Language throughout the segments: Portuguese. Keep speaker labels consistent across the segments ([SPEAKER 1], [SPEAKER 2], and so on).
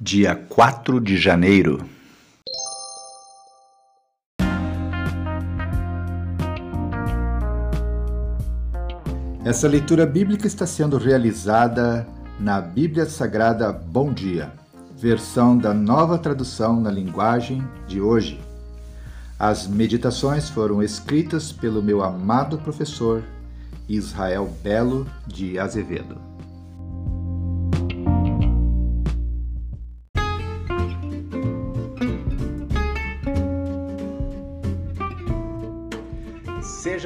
[SPEAKER 1] dia 4 de janeiro. Essa leitura bíblica está sendo realizada na Bíblia Sagrada Bom Dia, versão da nova tradução na linguagem de hoje. As meditações foram escritas pelo meu amado professor Israel Belo de Azevedo.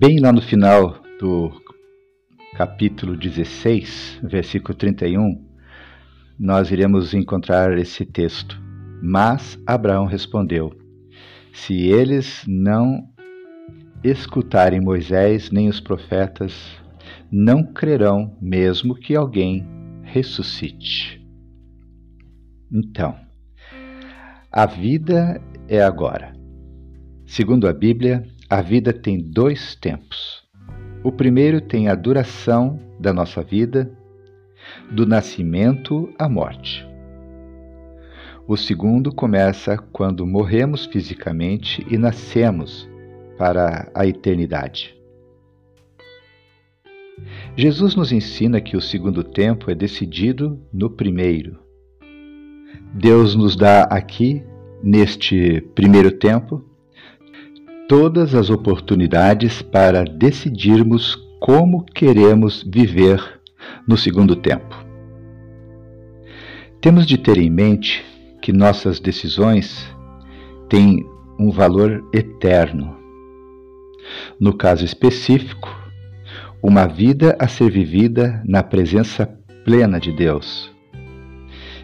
[SPEAKER 1] Bem lá no final do capítulo 16, versículo 31, nós iremos encontrar esse texto. Mas Abraão respondeu: Se eles não escutarem Moisés nem os profetas, não crerão mesmo que alguém ressuscite. Então, a vida é agora. Segundo a Bíblia, a vida tem dois tempos. O primeiro tem a duração da nossa vida, do nascimento à morte. O segundo começa quando morremos fisicamente e nascemos para a eternidade. Jesus nos ensina que o segundo tempo é decidido no primeiro. Deus nos dá aqui, neste primeiro tempo, todas as oportunidades para decidirmos como queremos viver no segundo tempo. Temos de ter em mente que nossas decisões têm um valor eterno. No caso específico, uma vida a ser vivida na presença plena de Deus.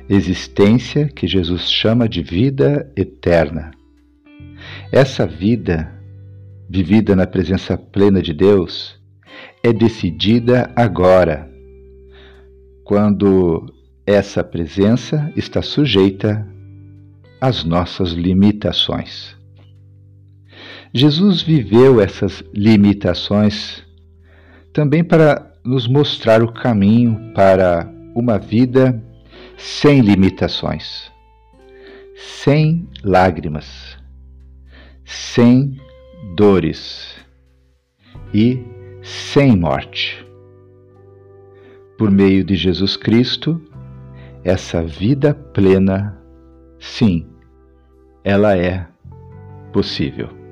[SPEAKER 1] Existência que Jesus chama de vida eterna. Essa vida vivida na presença plena de Deus, é decidida agora, quando essa presença está sujeita às nossas limitações. Jesus viveu essas limitações também para nos mostrar o caminho para uma vida sem limitações, sem lágrimas, sem dores e sem morte. Por meio de Jesus Cristo, essa vida plena, sim, ela é possível.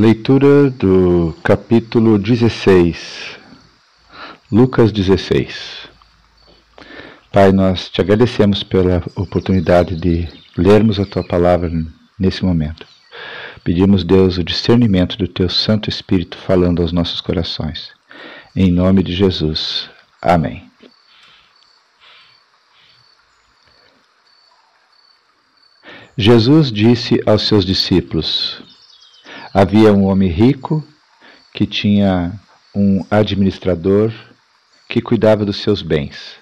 [SPEAKER 1] Leitura do capítulo 16, Lucas 16. Pai, nós te agradecemos pela oportunidade de lermos a tua palavra nesse momento. Pedimos, Deus, o discernimento do teu Santo Espírito falando aos nossos corações. Em nome de Jesus. Amém. Jesus disse aos seus discípulos: Havia um homem rico que tinha um administrador que cuidava dos seus bens.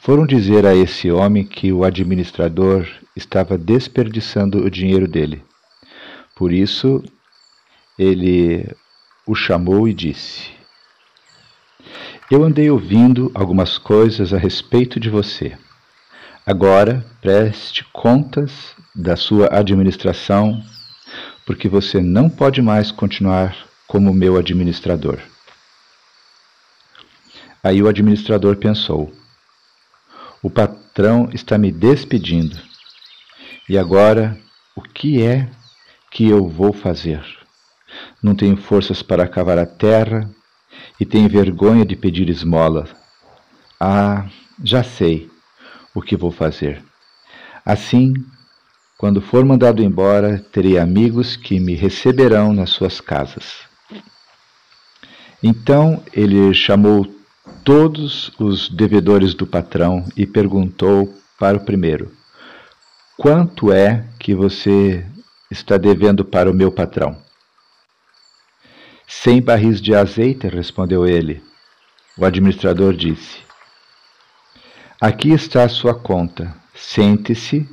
[SPEAKER 1] Foram dizer a esse homem que o administrador estava desperdiçando o dinheiro dele. Por isso, ele o chamou e disse: Eu andei ouvindo algumas coisas a respeito de você. Agora preste contas da sua administração, porque você não pode mais continuar como meu administrador. Aí o administrador pensou: o patrão está me despedindo. E agora, o que é que eu vou fazer? Não tenho forças para cavar a terra e tenho vergonha de pedir esmola. Ah, já sei o que vou fazer. Assim, quando for mandado embora, terei amigos que me receberão nas suas casas. Então ele chamou todos os devedores do patrão e perguntou para o primeiro: Quanto é que você está devendo para o meu patrão? Cem barris de azeite, respondeu ele. O administrador disse: Aqui está a sua conta. Sente-se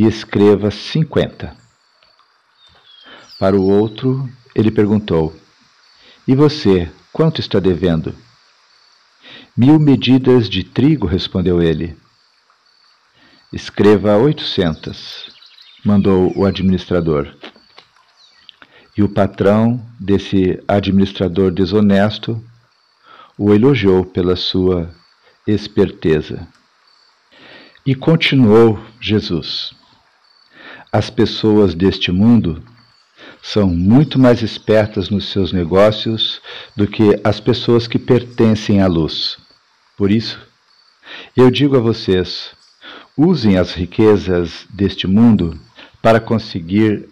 [SPEAKER 1] e escreva cinquenta. Para o outro, ele perguntou: E você, quanto está devendo? Mil medidas de trigo, respondeu ele. Escreva oitocentas, mandou o administrador. E o patrão desse administrador desonesto o elogiou pela sua esperteza. E continuou Jesus: As pessoas deste mundo são muito mais espertas nos seus negócios do que as pessoas que pertencem à luz. Por isso, eu digo a vocês: usem as riquezas deste mundo para conseguir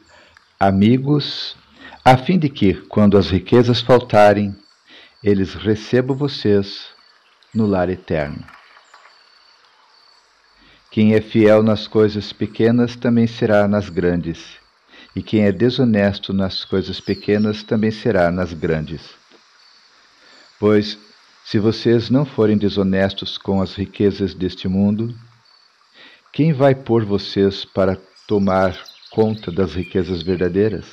[SPEAKER 1] amigos, a fim de que, quando as riquezas faltarem, eles recebam vocês no lar eterno. Quem é fiel nas coisas pequenas também será nas grandes e quem é desonesto nas coisas pequenas também será nas grandes. Pois, se vocês não forem desonestos com as riquezas deste mundo, quem vai pôr vocês para tomar conta das riquezas verdadeiras?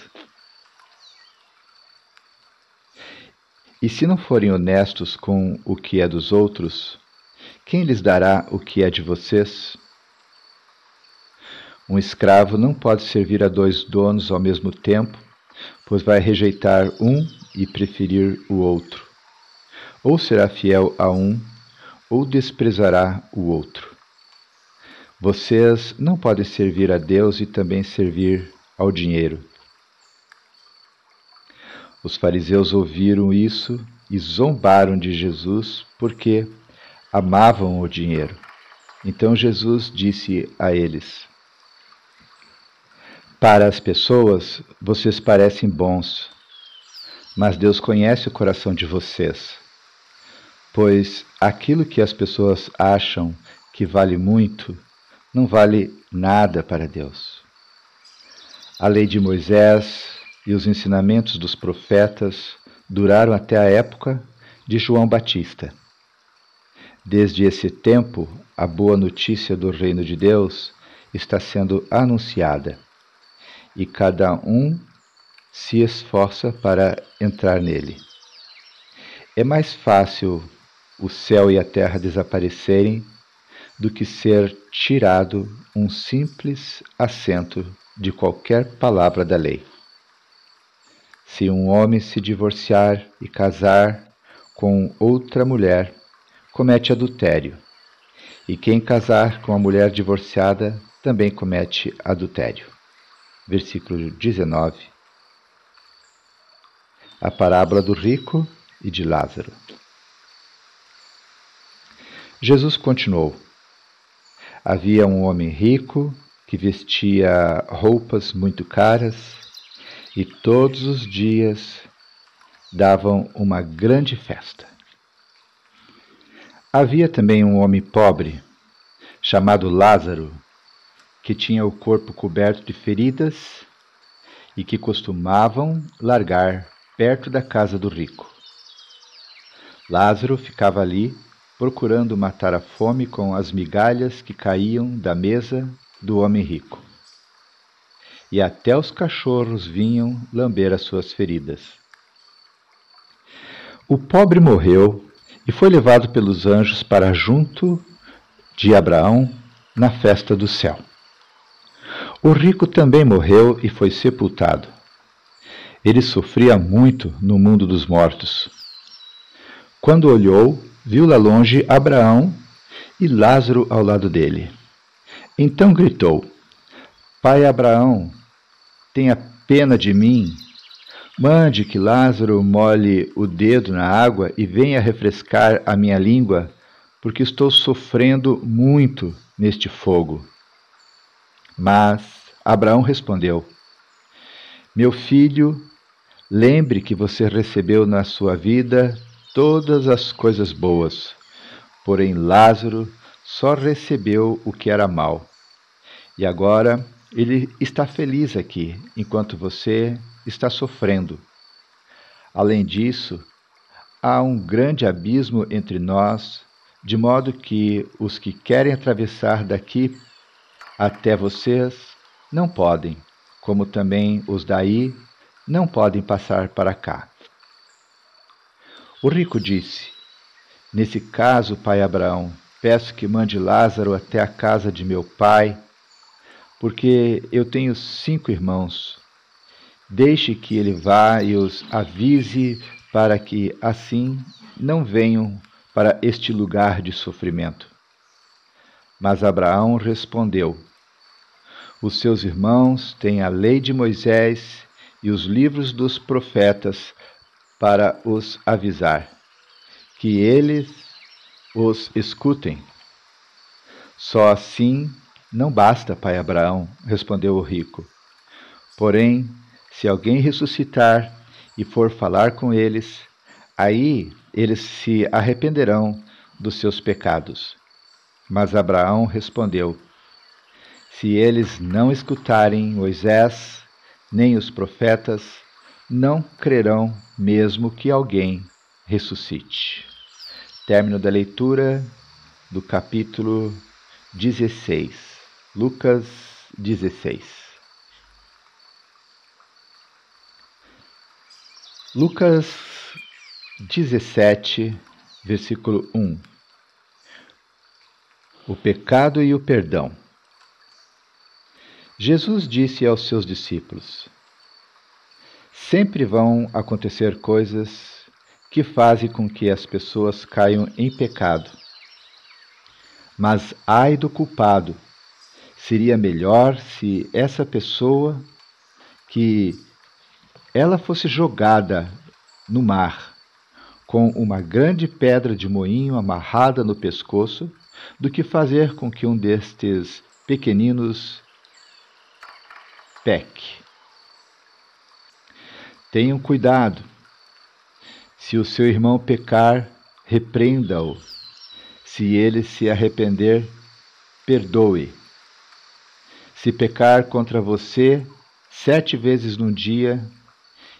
[SPEAKER 1] E se não forem honestos com o que é dos outros, quem lhes dará o que é de vocês? Um escravo não pode servir a dois donos ao mesmo tempo, pois vai rejeitar um e preferir o outro. Ou será fiel a um, ou desprezará o outro. Vocês não podem servir a Deus e também servir ao dinheiro. Os fariseus ouviram isso e zombaram de Jesus porque amavam o dinheiro. Então Jesus disse a eles: para as pessoas, vocês parecem bons, mas Deus conhece o coração de vocês. Pois aquilo que as pessoas acham que vale muito, não vale nada para Deus. A lei de Moisés e os ensinamentos dos profetas duraram até a época de João Batista. Desde esse tempo, a boa notícia do reino de Deus está sendo anunciada e cada um se esforça para entrar nele. É mais fácil o céu e a terra desaparecerem do que ser tirado um simples assento de qualquer palavra da lei. Se um homem se divorciar e casar com outra mulher, comete adultério. E quem casar com a mulher divorciada também comete adultério versículo 19. A parábola do rico e de Lázaro. Jesus continuou: Havia um homem rico que vestia roupas muito caras e todos os dias davam uma grande festa. Havia também um homem pobre, chamado Lázaro, que tinha o corpo coberto de feridas e que costumavam largar perto da casa do rico. Lázaro ficava ali procurando matar a fome com as migalhas que caíam da mesa do homem rico. E até os cachorros vinham lamber as suas feridas. O pobre morreu e foi levado pelos anjos para junto de Abraão na festa do céu. O rico também morreu e foi sepultado. Ele sofria muito no mundo dos mortos. Quando olhou, viu lá longe Abraão e Lázaro ao lado dele. Então gritou: Pai Abraão, tenha pena de mim. Mande que Lázaro molhe o dedo na água e venha refrescar a minha língua, porque estou sofrendo muito neste fogo. Mas Abraão respondeu: Meu filho, lembre que você recebeu na sua vida todas as coisas boas, porém Lázaro só recebeu o que era mal. E agora ele está feliz aqui, enquanto você está sofrendo. Além disso, há um grande abismo entre nós, de modo que os que querem atravessar daqui até vocês não podem, como também os daí não podem passar para cá. O rico disse: Nesse caso, pai Abraão, peço que mande Lázaro até a casa de meu pai, porque eu tenho cinco irmãos. Deixe que ele vá e os avise para que assim não venham para este lugar de sofrimento. Mas Abraão respondeu: Os seus irmãos têm a lei de Moisés e os livros dos profetas para os avisar, que eles os escutem. Só assim não basta, pai Abraão, respondeu o rico. Porém, se alguém ressuscitar e for falar com eles, aí eles se arrependerão dos seus pecados. Mas Abraão respondeu: Se eles não escutarem Moisés nem os profetas, não crerão mesmo que alguém ressuscite. Término da leitura do capítulo 16, Lucas 16. Lucas 17, versículo 1 o pecado e o perdão. Jesus disse aos seus discípulos: Sempre vão acontecer coisas que fazem com que as pessoas caiam em pecado. Mas ai do culpado! Seria melhor se essa pessoa que ela fosse jogada no mar com uma grande pedra de moinho amarrada no pescoço do que fazer com que um destes pequeninos peque. Tenham cuidado. Se o seu irmão pecar, repreenda-o. Se ele se arrepender, perdoe. Se pecar contra você sete vezes num dia,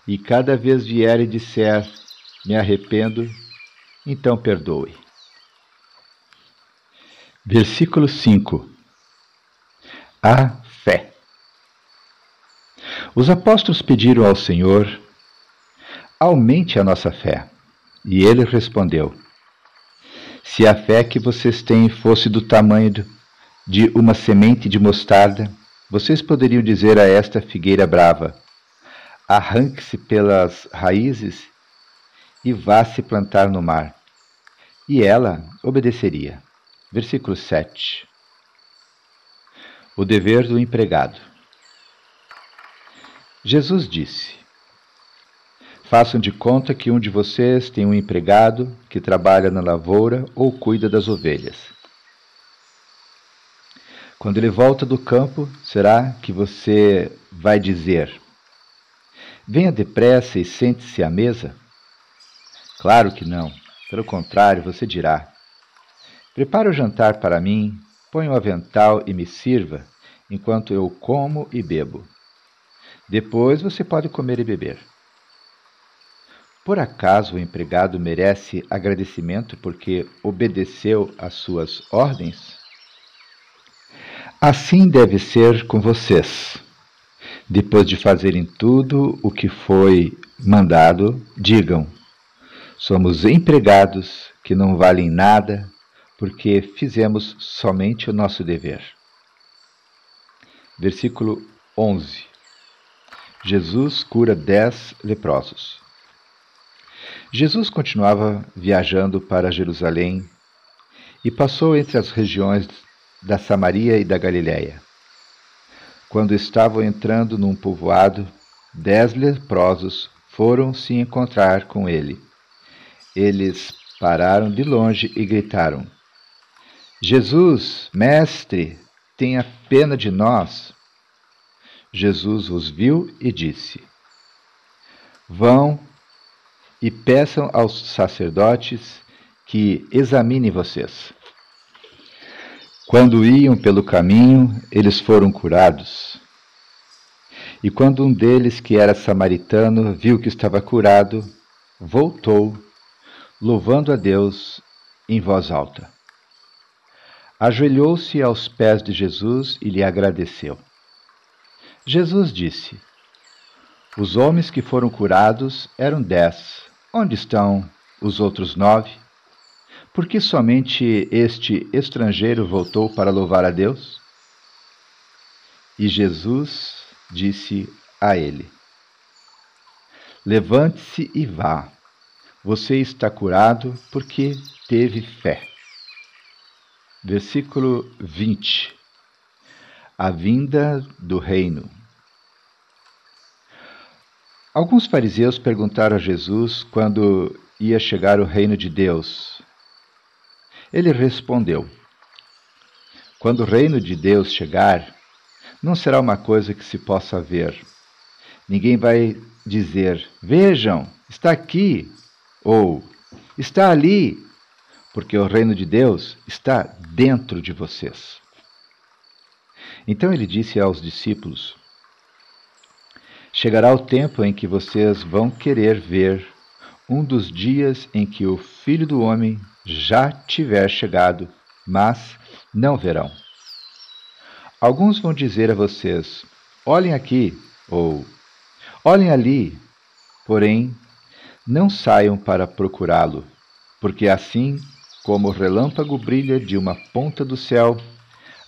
[SPEAKER 1] e cada vez vier e disser, me arrependo, então perdoe. Versículo 5 A fé. Os apóstolos pediram ao Senhor: aumente a nossa fé. E ele respondeu: Se a fé que vocês têm fosse do tamanho de uma semente de mostarda, vocês poderiam dizer a esta figueira brava: arranque-se pelas raízes e vá se plantar no mar. E ela obedeceria. Versículo 7. O dever do empregado. Jesus disse: Façam de conta que um de vocês tem um empregado que trabalha na lavoura ou cuida das ovelhas. Quando ele volta do campo, será que você vai dizer: Venha depressa e sente-se à mesa? Claro que não. Pelo contrário, você dirá:
[SPEAKER 2] Prepare o jantar para mim, ponha o avental e me sirva, enquanto eu como e bebo. Depois você pode comer e beber. Por acaso o empregado merece agradecimento porque obedeceu às suas ordens? Assim deve ser com vocês. Depois de fazerem tudo o que foi mandado, digam: Somos empregados que não valem nada porque fizemos somente o nosso dever. Versículo 11 Jesus cura dez leprosos. Jesus continuava viajando para Jerusalém e passou entre as regiões da Samaria e da Galiléia. Quando estavam entrando num povoado, dez leprosos foram se encontrar com ele. Eles pararam de longe e gritaram: Jesus, mestre, tenha pena de nós. Jesus os viu e disse: Vão e peçam aos sacerdotes que examinem vocês. Quando iam pelo caminho, eles foram curados. E quando um deles, que era samaritano, viu que estava curado, voltou, louvando a Deus em voz alta. Ajoelhou-se aos pés de Jesus e lhe agradeceu. Jesus disse: Os homens que foram curados eram dez. Onde estão os outros nove? Por que somente este estrangeiro voltou para louvar a Deus? E Jesus disse a ele: Levante-se e vá. Você está curado porque teve fé. Versículo 20. A vinda do reino. Alguns fariseus perguntaram a Jesus quando ia chegar o reino de Deus. Ele respondeu: Quando o reino de Deus chegar, não será uma coisa que se possa ver. Ninguém vai dizer: Vejam, está aqui, ou está ali, porque o reino de Deus está dentro de vocês. Então ele disse aos discípulos: Chegará o tempo em que vocês vão querer ver um dos dias em que o Filho do Homem já tiver chegado, mas não verão. Alguns vão dizer a vocês: olhem aqui, ou olhem ali, porém não saiam para procurá-lo, porque assim como o relâmpago brilha de uma ponta do céu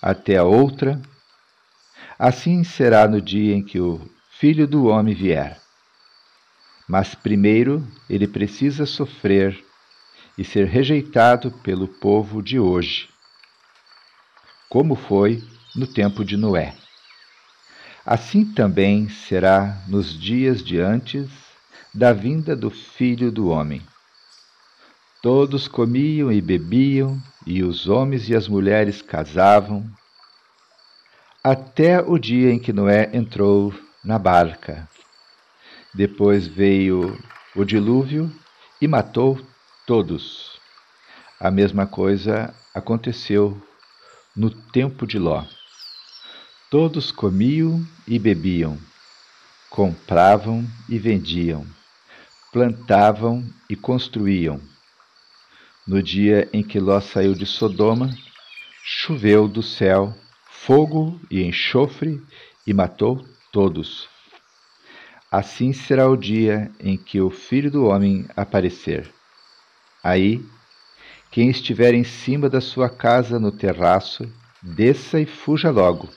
[SPEAKER 2] até a outra, assim será no dia em que o Filho do Homem vier. Mas primeiro ele precisa sofrer e ser rejeitado pelo povo de hoje, como foi no tempo de Noé. Assim também será nos dias de antes da vinda do Filho do Homem. Todos comiam e bebiam, e os homens e as mulheres casavam, até o dia em que Noé entrou na barca depois veio o dilúvio e matou todos. A mesma coisa aconteceu no tempo de Ló. Todos comiam e bebiam, compravam e vendiam, plantavam e construíam. No dia em que Ló saiu de Sodoma, choveu do céu fogo e enxofre e matou todos. Assim será o dia em que o Filho do Homem aparecer. Aí, quem estiver em cima da sua casa no terraço, desça e fuja logo,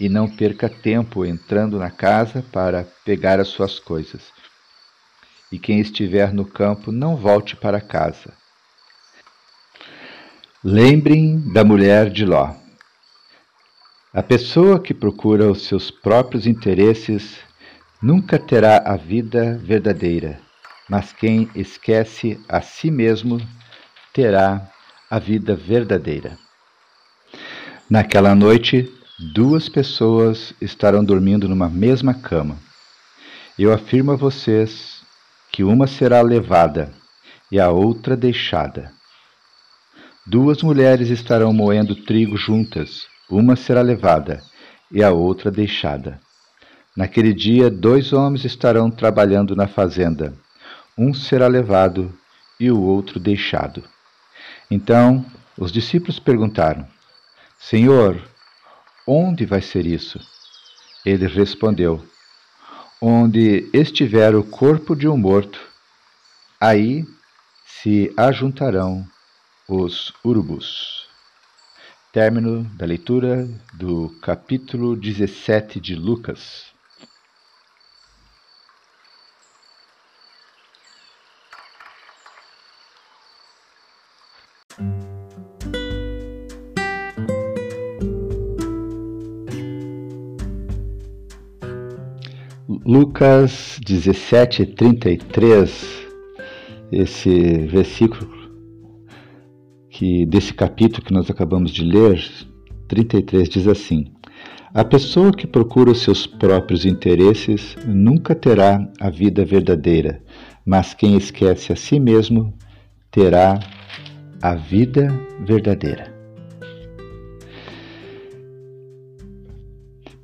[SPEAKER 2] e não perca tempo entrando na casa para pegar as suas coisas. E quem estiver no campo, não volte para casa. Lembrem da mulher de Ló. A pessoa que procura os seus próprios interesses nunca terá a vida verdadeira, mas quem esquece a si mesmo terá a vida verdadeira. Naquela noite, duas pessoas estarão dormindo numa mesma cama. Eu afirmo a vocês que uma será levada e a outra deixada. Duas mulheres estarão moendo trigo juntas, uma será levada e a outra deixada. Naquele dia, dois homens estarão trabalhando na fazenda, um será levado e o outro deixado. Então os discípulos perguntaram: Senhor, onde vai ser isso? Ele respondeu: Onde estiver o corpo de um morto, aí se ajuntarão os urubus. Término da leitura do capítulo 17 de Lucas. Lucas 17, 33, esse versículo que desse capítulo que nós acabamos de ler, 33 diz assim: A pessoa que procura os seus próprios interesses nunca terá a vida verdadeira, mas quem esquece a si mesmo terá a vida verdadeira.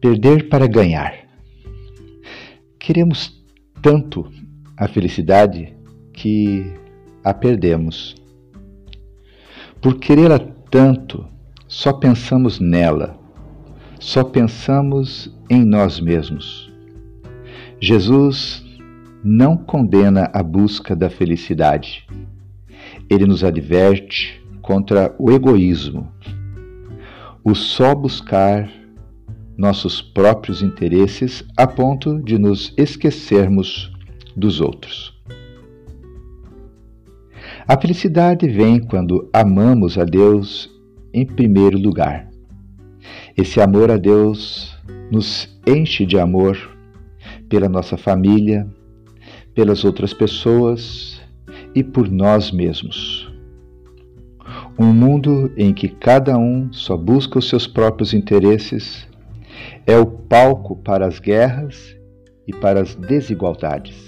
[SPEAKER 2] Perder para ganhar. Queremos tanto a felicidade que a perdemos. Por querê-la tanto, só pensamos nela, só pensamos em nós mesmos. Jesus não condena a busca da felicidade. Ele nos adverte contra o egoísmo, o só buscar nossos próprios interesses a ponto de nos esquecermos dos outros. A felicidade vem quando amamos a Deus em primeiro lugar. Esse amor a Deus nos enche de amor pela nossa família, pelas outras pessoas e por nós mesmos. Um mundo em que cada um só busca os seus próprios interesses é o palco para as guerras e para as desigualdades.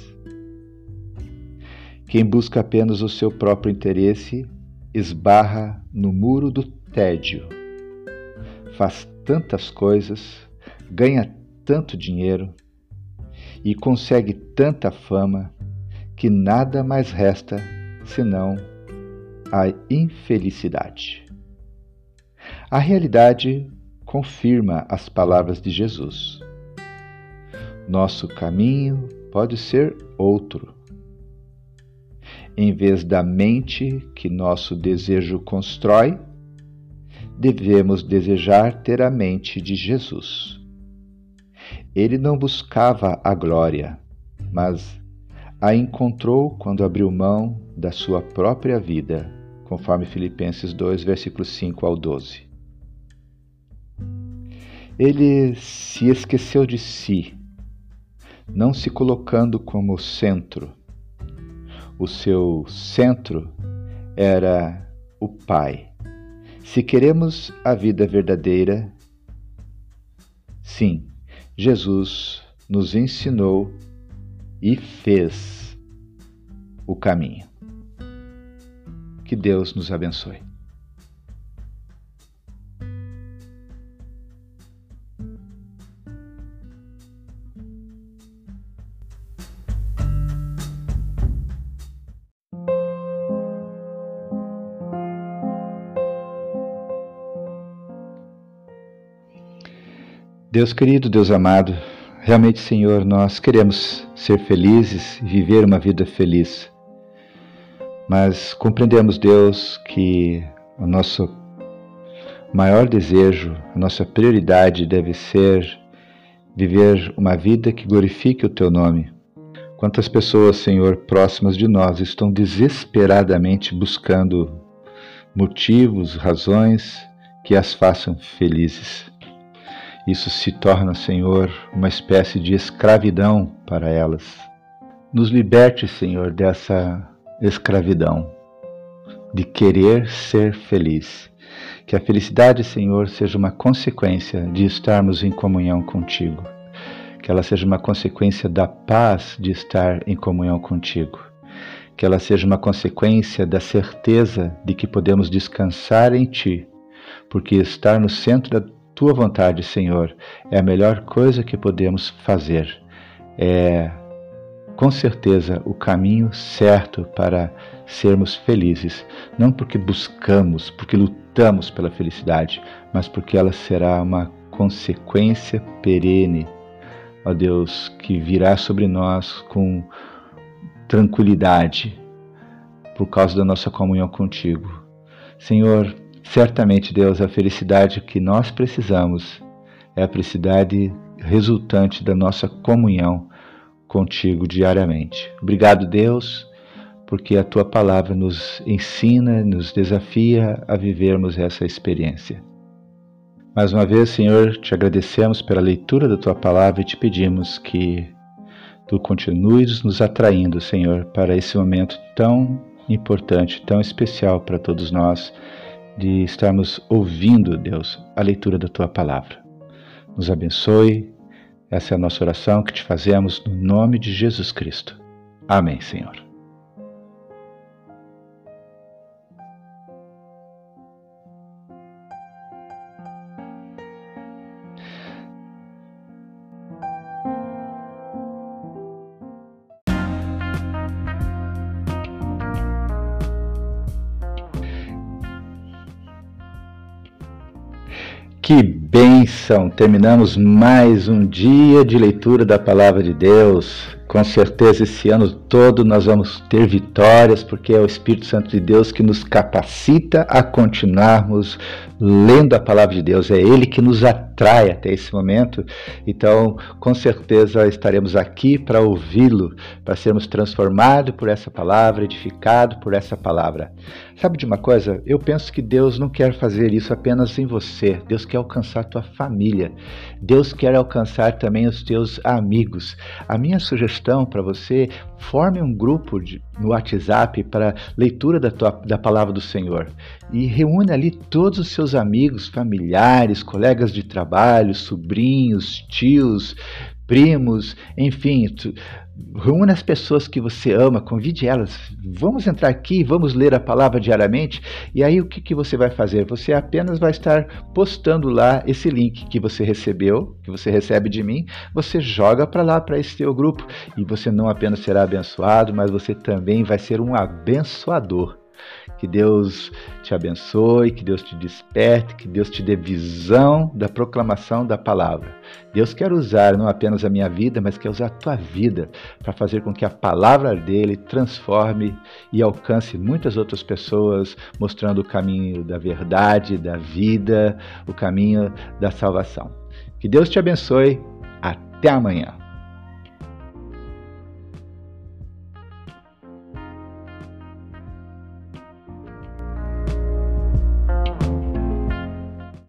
[SPEAKER 2] Quem busca apenas o seu próprio interesse esbarra no muro do tédio. Faz tantas coisas, ganha tanto dinheiro e consegue tanta fama que nada mais resta senão a infelicidade. A realidade confirma as palavras de Jesus. Nosso caminho pode ser outro. Em vez da mente que nosso desejo constrói, devemos desejar ter a mente de Jesus. Ele não buscava a glória, mas a encontrou quando abriu mão da sua própria vida, conforme Filipenses 2, versículos 5 ao 12. Ele se esqueceu de si, não se colocando como centro. O seu centro era o Pai. Se queremos a vida verdadeira, sim, Jesus nos ensinou e fez o caminho. Que Deus nos abençoe. Deus querido, Deus amado, realmente, Senhor, nós queremos ser felizes e viver uma vida feliz. Mas compreendemos, Deus, que o nosso maior desejo, a nossa prioridade deve ser viver uma vida que glorifique o Teu nome. Quantas pessoas, Senhor, próximas de nós estão desesperadamente buscando motivos, razões que as façam felizes. Isso se torna, Senhor, uma espécie de escravidão para elas. Nos liberte, Senhor, dessa escravidão, de querer ser feliz. Que a felicidade, Senhor, seja uma consequência de estarmos em comunhão contigo. Que ela seja uma consequência da paz de estar em comunhão contigo. que ela seja uma consequência da certeza de que podemos descansar em Ti, porque estar no centro da Tua vontade, Senhor, é a melhor coisa que podemos fazer. É, com certeza, o caminho certo para sermos felizes, não porque buscamos, porque lutamos pela felicidade, mas porque ela será uma consequência perene, ó Deus, que virá sobre nós com tranquilidade por causa da nossa comunhão contigo. Senhor, certamente, Deus, a felicidade que nós precisamos é a felicidade resultante da nossa comunhão contigo diariamente. Obrigado, Deus, porque a tua palavra nos ensina, nos desafia a vivermos essa experiência. Mais uma vez, Senhor, te agradecemos pela leitura da tua palavra e te pedimos que tu continues nos atraindo, Senhor, para esse momento tão importante, tão especial para todos nós, de estarmos ouvindo, Deus, a leitura da tua palavra. Nos abençoe. Essa é a nossa oração que te fazemos no nome de Jesus Cristo. Amém, Senhor. Que bênção! Terminamos mais um dia de leitura da Palavra de Deus. Com certeza, esse ano todo nós vamos ter vitórias, porque é o Espírito Santo de Deus que nos capacita a continuarmos lendo a palavra de Deus. É Ele que nos atrai até esse momento. Então, com certeza, estaremos aqui para ouvi-lo, para sermos transformados por essa palavra, edificados por essa palavra. Sabe de uma coisa? Eu penso que Deus não quer fazer isso apenas em você. Deus quer alcançar a tua família. Deus quer alcançar também os teus amigos. A minha sugestão sugestão para você, forme um grupo de, no WhatsApp para leitura da, tua, da palavra do Senhor. E reúne ali todos os seus amigos, familiares, colegas de trabalho, sobrinhos, tios, primos, enfim, tu, reúna as pessoas que você ama, convide elas. Vamos entrar aqui, vamos ler a palavra diariamente. E aí o que, que você vai fazer? Você apenas vai estar postando lá esse link que você recebeu, que você recebe de mim. Você joga para lá, para esse teu grupo. E você não apenas será abençoado, mas você também vai ser um abençoador. Que Deus te abençoe, que Deus te desperte, que Deus te dê visão da proclamação da palavra. Deus quer usar não apenas a minha vida, mas quer usar a tua vida para fazer com que a palavra dele transforme e alcance muitas outras pessoas, mostrando o caminho da verdade, da vida, o caminho da salvação. Que Deus te abençoe. Até amanhã.